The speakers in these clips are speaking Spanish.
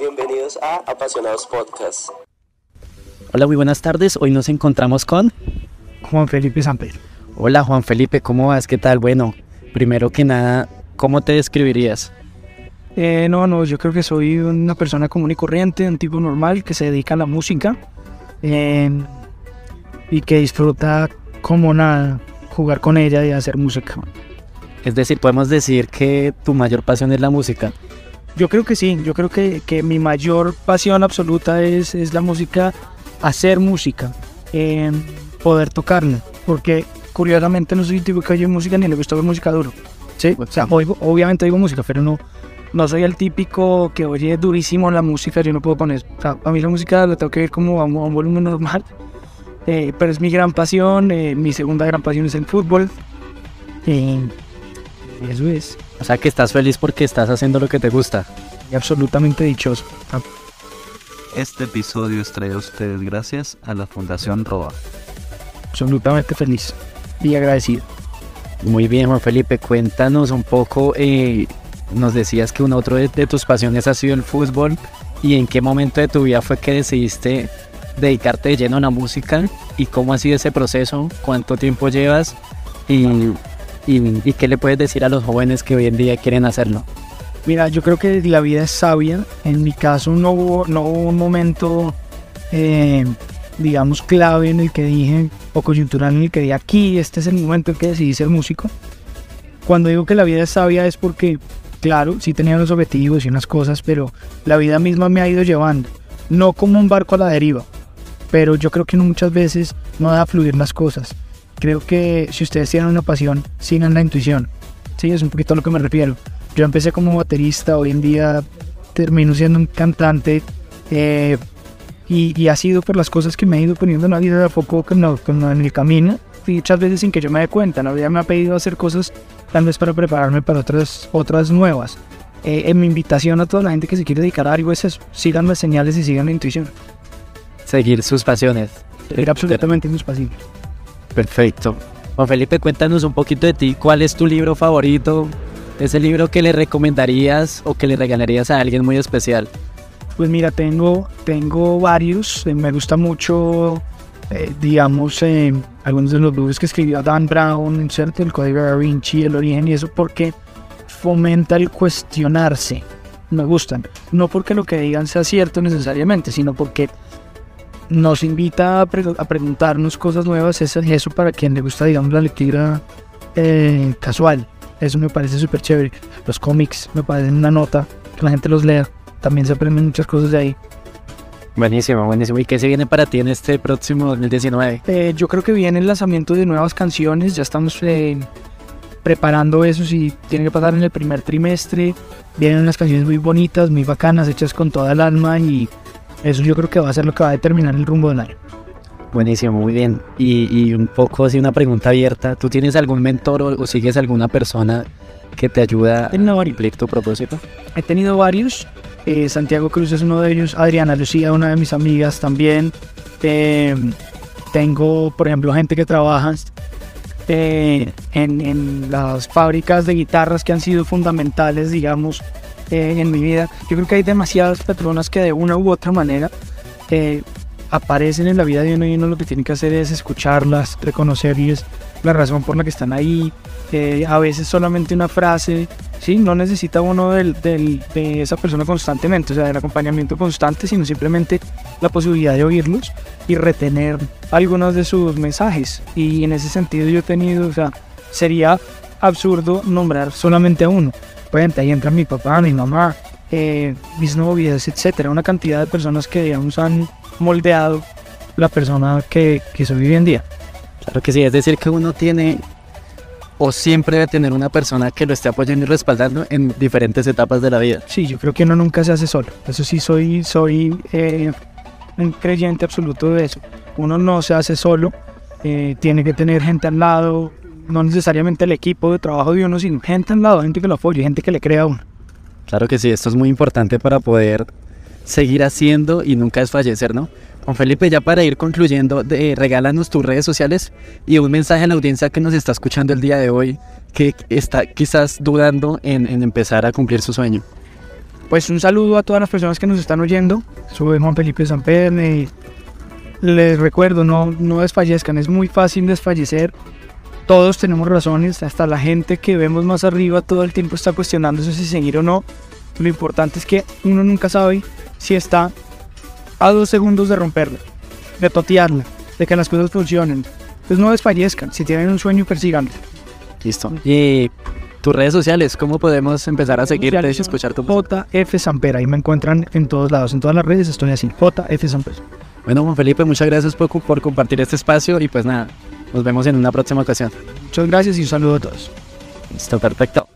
Bienvenidos a Apasionados Podcast. Hola, muy buenas tardes. Hoy nos encontramos con Juan Felipe Samper. Hola Juan Felipe, ¿cómo vas? ¿Qué tal? Bueno, primero que nada, ¿cómo te describirías? Eh, no, no, yo creo que soy una persona común y corriente, un tipo normal que se dedica a la música eh, y que disfruta como nada jugar con ella y hacer música. Es decir, podemos decir que tu mayor pasión es la música. Yo creo que sí, yo creo que, que mi mayor pasión absoluta es, es la música, hacer música, eh, poder tocarla, porque curiosamente no soy tipo que oye música ni le gusta ver música duro. Sí, o sea, oigo- obviamente oigo música, pero no, no soy el típico que oye durísimo la música, yo no puedo poner. O sea, a mí la música la tengo que ver como a un, a un volumen normal, eh, pero es mi gran pasión, eh, mi segunda gran pasión es el fútbol. eh, eso es, O sea, que estás feliz porque estás haciendo lo que te gusta. y absolutamente dichoso. Este episodio es traído a ustedes gracias a la Fundación ROA. absolutamente feliz y agradecido. Muy bien, Juan Felipe, cuéntanos un poco. eh, nos decías que una otra de, de tus pasiones ha sido el fútbol. ¿Y en qué momento de tu vida fue que decidiste dedicarte de lleno a la música? ¿Y cómo ha sido ese proceso? ¿Cuánto tiempo llevas? ¿Y, y, qué le puedes decir a los jóvenes que hoy en día quieren hacerlo? Mira, yo creo que la vida es sabia. En mi caso no hubo, no hubo un momento, eh, digamos, clave en el que dije, o coyuntural en el que dije, aquí, este es el momento en que decidí ser músico. Cuando digo que la vida es sabia es porque, claro, sí tenía unos objetivos y unas cosas, pero la vida misma me ha ido llevando. No como un barco a la deriva, pero yo creo que muchas veces no deja fluir las cosas. Creo que si ustedes tienen una pasión, sigan la intuición. Sí, es un poquito a lo que me refiero. Yo empecé como baterista, hoy en día termino siendo un cantante eh, y, y ha sido por las cosas que me he ido poniendo en la vida de a poco como, como en el camino y muchas veces sin que yo me dé cuenta. La vida me ha pedido hacer cosas tal vez para prepararme para otras, otras nuevas. Eh, en mi invitación a toda la gente que se quiere dedicar a algo es eso, sigan las señales y sigan la intuición. Seguir sus pasiones. Era absolutamente mis pasillos. Perfecto. Juan Felipe, cuéntanos un poquito de ti. ¿Cuál es tu libro favorito? Ese libro que le recomendarías o que le regalarías a alguien muy especial. Pues mira, tengo, tengo varios. eh, me gusta mucho, eh, digamos, eh, algunos de los libros que escribió Dan Brown, ¿cierto? El Código da Vinci, El Origen y eso, porque fomenta el cuestionarse. Me gustan. No porque lo que digan sea cierto necesariamente, sino porque nos invita a, pre- a preguntarnos cosas nuevas. Es eso para quien le gusta, digamos, la lectura eh, casual. Eso me parece súper chévere. Los cómics me parecen una nota, que la gente los lea. También se aprenden muchas cosas de ahí. Buenísimo, buenísimo. ¿Y qué se viene para ti en este próximo 2019? Eh, yo creo que viene el lanzamiento de nuevas canciones. Ya estamos eh, preparando eso. Si tiene que pasar en el primer trimestre. Vienen unas canciones muy bonitas, muy bacanas, hechas con toda el alma. Y eso yo creo que va a ser lo que va a determinar el rumbo del año. Buenísimo, muy bien. Y, y un poco así una pregunta abierta. ¿Tú tienes algún mentor o, o sigues alguna persona que te ayuda a cumplir tu propósito? He tenido varios. eh, Santiago Cruz es uno de ellos. Adriana Lucía, una de mis amigas también. Eh, tengo, por ejemplo, gente que trabaja eh, en, en las fábricas de guitarras que han sido fundamentales, digamos, eh, en mi vida. Yo creo que hay demasiadas personas que de una u otra manera eh, aparecen en la vida de uno y uno lo que tiene que hacer es escucharlas, reconocerles la razón por la que están ahí. eh, a veces solamente una frase, ¿sí? No necesita uno del, del- de esa persona constantemente, o sea, del acompañamiento constante, sino simplemente la posibilidad de oírlos y retener algunos de sus mensajes. Y en ese sentido yo he tenido, o sea, sería absurdo nombrar solamente a uno. Ejemplo, ahí entra mi papá, mi mamá, eh, mis novias, etcétera, una cantidad de personas que, digamos, han moldeado la persona que, que soy hoy en día. Claro que sí, es decir, que uno tiene o siempre debe tener una persona que lo esté apoyando y respaldando en diferentes etapas de la vida. Sí, yo creo que uno nunca se hace solo. Eso sí, soy, soy eh, un creyente absoluto de eso. Uno no se hace solo, eh, tiene que tener gente al lado, no necesariamente el equipo de trabajo de uno, sino gente al lado, gente que lo apoye, gente que le crea a uno. Claro que sí, esto es muy importante para poder seguir haciendo y nunca desfallecer, ¿no? Juan Felipe, ya para ir concluyendo, de, regálanos tus redes sociales y un mensaje a la audiencia que nos está escuchando el día de hoy, que está quizás dudando en, en empezar a cumplir su sueño. pues un saludo a todas las personas que nos están oyendo. Soy Juan Felipe Samperne y les recuerdo, no, no desfallezcan, es muy fácil desfallecer. Todos tenemos razones, hasta la gente que vemos más arriba todo el tiempo está cuestionándose si seguir o no. Lo importante es que uno nunca sabe si está a dos segundos de romperla, de totearla, de que las cosas funcionen. Entonces no desfallezcan, si tienen un sueño, persíganlo. Listo. Y tus redes sociales, ¿cómo podemos empezar a seguirte y escuchar tu música? JF Samper, ahí me encuentran en todos lados, en todas las redes estoy así, JF Samper. Bueno, Juan Felipe, muchas gracias por, por compartir este espacio y pues nada, nos vemos en una próxima ocasión. Muchas gracias y un saludo a todos. Listo, perfecto.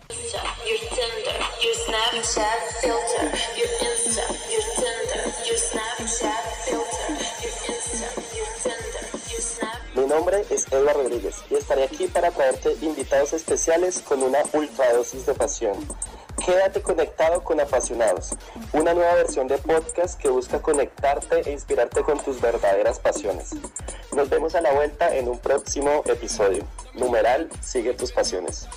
Mi nombre es Edward Rodríguez y estaré aquí para traerte invitados especiales con una ultradosis de pasión. Quédate conectado con Apasionados, una nueva versión de podcast que busca conectarte e inspirarte con tus verdaderas pasiones. Nos vemos a la vuelta en un próximo episodio. Numeral, sigue tus pasiones.